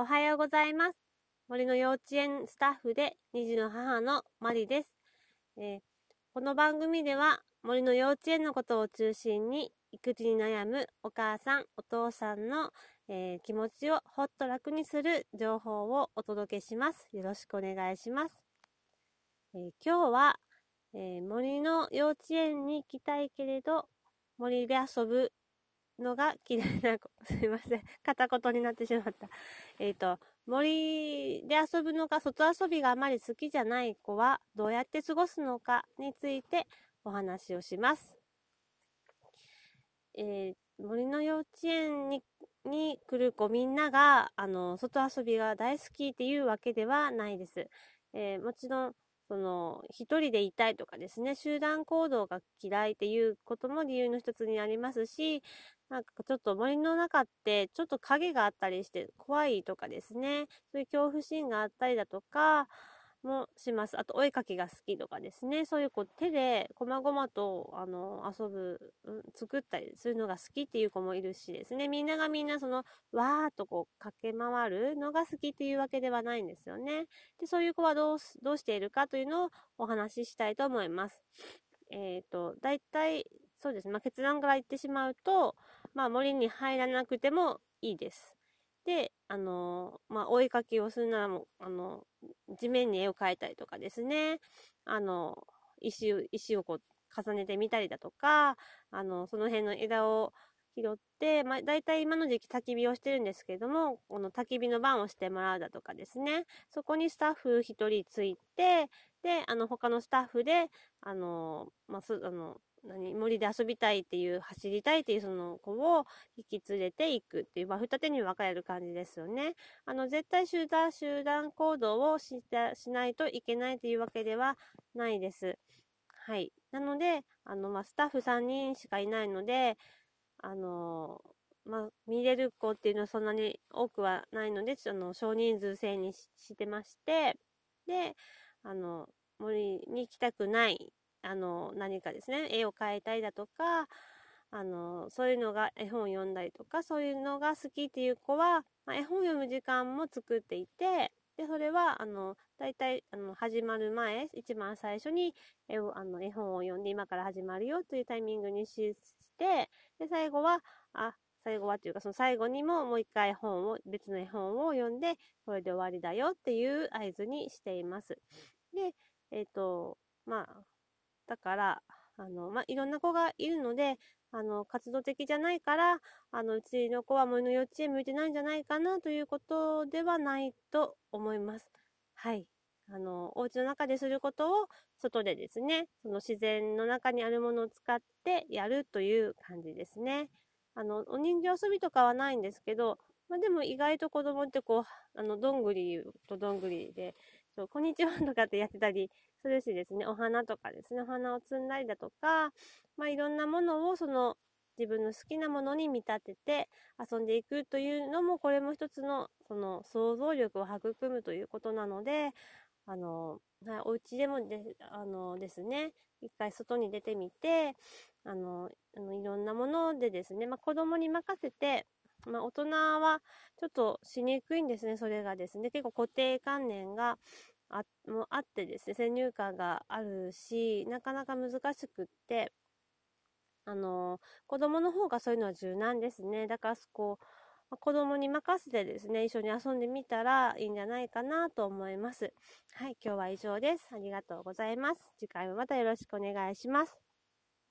おはようございます。森の幼稚園スタッフで2児の母のマリです、えー、この番組では森の幼稚園のことを中心に育児に悩むお母さん、お父さんの、えー、気持ちをほっと楽にする情報をお届けします。よろしくお願いします。えー、今日は、え森の幼稚園に行きたいけれど森で遊ぶのが嫌いな子。すいません。片言になってしまった。えっ、ー、と、森で遊ぶのが、外遊びがあまり好きじゃない子は、どうやって過ごすのかについてお話をします。えー、森の幼稚園にに来る子みんなが、あの、外遊びが大好きっていうわけではないです。えー、もちろん、その、一人でいたいとかですね、集団行動が嫌いっていうことも理由の一つになりますし、なんかちょっと森の中ってちょっと影があったりして怖いとかですね、そういう恐怖心があったりだとかもします。あと、お絵かきが好きとかですね、そういうこう手で細々とあの遊ぶ、うん、作ったりするのが好きっていう子もいるしですね、みんながみんなそのわーっとこう駆け回るのが好きっていうわけではないんですよね。で、そういう子はどうどうしているかというのをお話ししたいと思います。えっ、ー、と、大体、そうですね、まあ、結論から言ってしまうと、まあ、森に入らなくてもいいです。で、あの、まあ、お絵かきをするならも、あの、地面に絵を描いたりとかですね、あの、石を、石をこう、重ねてみたりだとか、あの、その辺の枝を拾って、まあ、大体今の時期焚き火をしてるんですけれども、この焚き火の番をしてもらうだとかですね、そこにスタッフ1人ついて、で、あの、他のスタッフで、あの、まあ、す、あの、何森で遊びたいっていう走りたいっていうその子を引き連れていくっていう、まあ、二手に分かれる感じですよね。あの絶対集団集団行動をしたしないといけないというわけではないです。はい。なので、あの、まあ、スタッフ3人しかいないので、あのまあ、見れる子っていうのはそんなに多くはないので、その少人数制にしてまして、で、あの、森に行きたくないあの、何かですね、絵を描いたりだとか、あの、そういうのが絵本を読んだりとか、そういうのが好きっていう子は、まあ、絵本を読む時間も作っていて、で、それは、あの、大体、あの、始まる前、一番最初に絵を、あの、絵本を読んで、今から始まるよというタイミングにして、で、最後は、あ、最後はというか、その最後にももう一回本を、別の絵本を読んで、これで終わりだよっていう合図にしています。で、え、ー、と、まあ、だから、あの、まあ、いろんな子がいるので、あの、活動的じゃないから、あの、うちの子は森の幼稚園向いてないんじゃないかなということではないと思います。はい。あの、お家の中ですることを外でですね、その自然の中にあるものを使ってやるという感じですね。あの、お人形遊びとかはないんですけど、まあ、でも意外と子供ってこう、あの、どんぐりとどんぐりで、そうこんにちはとかってやってたりするしですね、お花とかですね、お花を摘んだりだとか、まあいろんなものをその自分の好きなものに見立てて遊んでいくというのも、これも一つのその想像力を育むということなので、あの、はい、お家でもで、あのですね、一回外に出てみて、あの、あのいろんなものでですね、まあ子供に任せて、まあ大人はちょっとしにくいんですね、それがですね。結構固定観念があもあってですね、先入観があるし、なかなか難しくって、あの、子供の方がそういうのは柔軟ですね。だから、こう、子供に任せてですね、一緒に遊んでみたらいいんじゃないかなと思います。はい、今日は以上です。ありがとうございます。次回もまたよろしくお願いします。